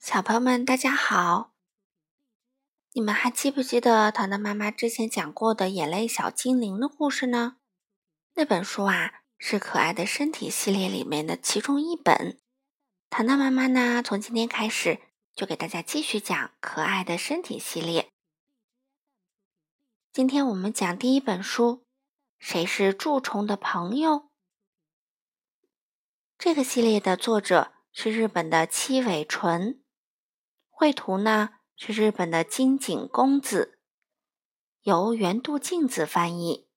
小朋友们，大家好！你们还记不记得糖糖妈妈之前讲过的《眼泪小精灵》的故事呢？那本书啊，是《可爱的身体》系列里面的其中一本。糖糖妈妈呢，从今天开始就给大家继续讲《可爱的身体》系列。今天我们讲第一本书，谁是蛀虫的朋友？这个系列的作者是日本的七尾纯。绘图呢是日本的金井公子，由原度镜子翻译。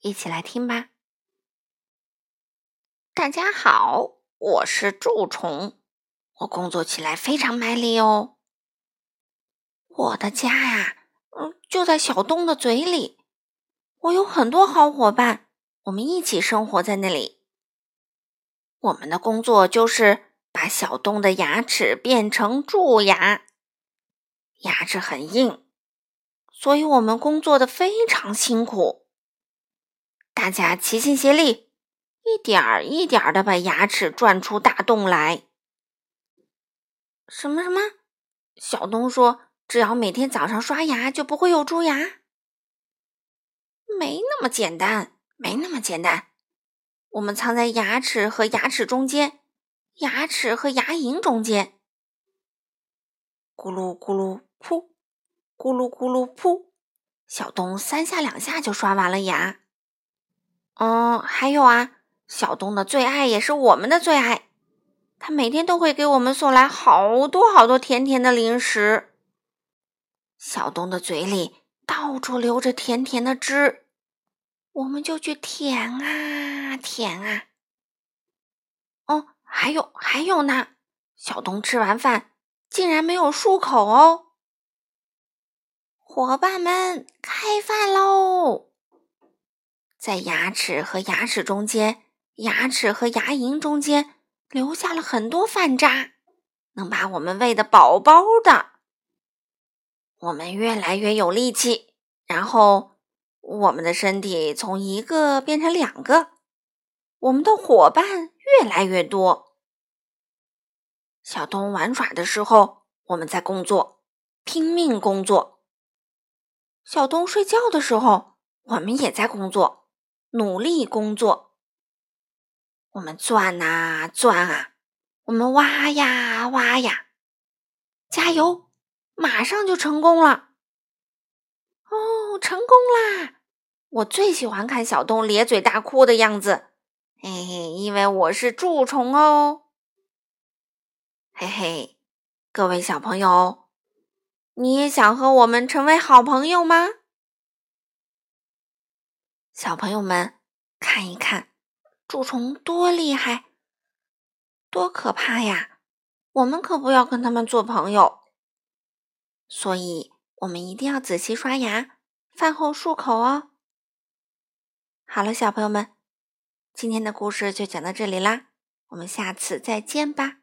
一起来听吧。大家好，我是蛀虫，我工作起来非常卖力哦。我的家呀，嗯，就在小东的嘴里。我有很多好伙伴，我们一起生活在那里。我们的工作就是。把小东的牙齿变成蛀牙，牙齿很硬，所以我们工作的非常辛苦。大家齐心协力，一点儿一点儿的把牙齿转出大洞来。什么什么？小东说：“只要每天早上刷牙，就不会有蛀牙。”没那么简单，没那么简单。我们藏在牙齿和牙齿中间。牙齿和牙龈中间，咕噜咕噜噗，咕噜咕噜噗，小东三下两下就刷完了牙。嗯，还有啊，小东的最爱也是我们的最爱，他每天都会给我们送来好多好多甜甜的零食。小东的嘴里到处流着甜甜的汁，我们就去舔啊舔啊。还有还有呢，小东吃完饭竟然没有漱口哦！伙伴们，开饭喽！在牙齿和牙齿中间，牙齿和牙龈中间留下了很多饭渣，能把我们喂得饱饱的。我们越来越有力气，然后我们的身体从一个变成两个，我们的伙伴越来越多。小东玩耍的时候，我们在工作，拼命工作；小东睡觉的时候，我们也在工作，努力工作。我们钻啊钻啊，我们挖呀挖呀，加油，马上就成功了！哦，成功啦！我最喜欢看小东咧嘴大哭的样子，嘿嘿，因为我是蛀虫哦。嘿嘿，各位小朋友，你也想和我们成为好朋友吗？小朋友们，看一看，蛀虫多厉害，多可怕呀！我们可不要跟他们做朋友。所以，我们一定要仔细刷牙，饭后漱口哦。好了，小朋友们，今天的故事就讲到这里啦，我们下次再见吧。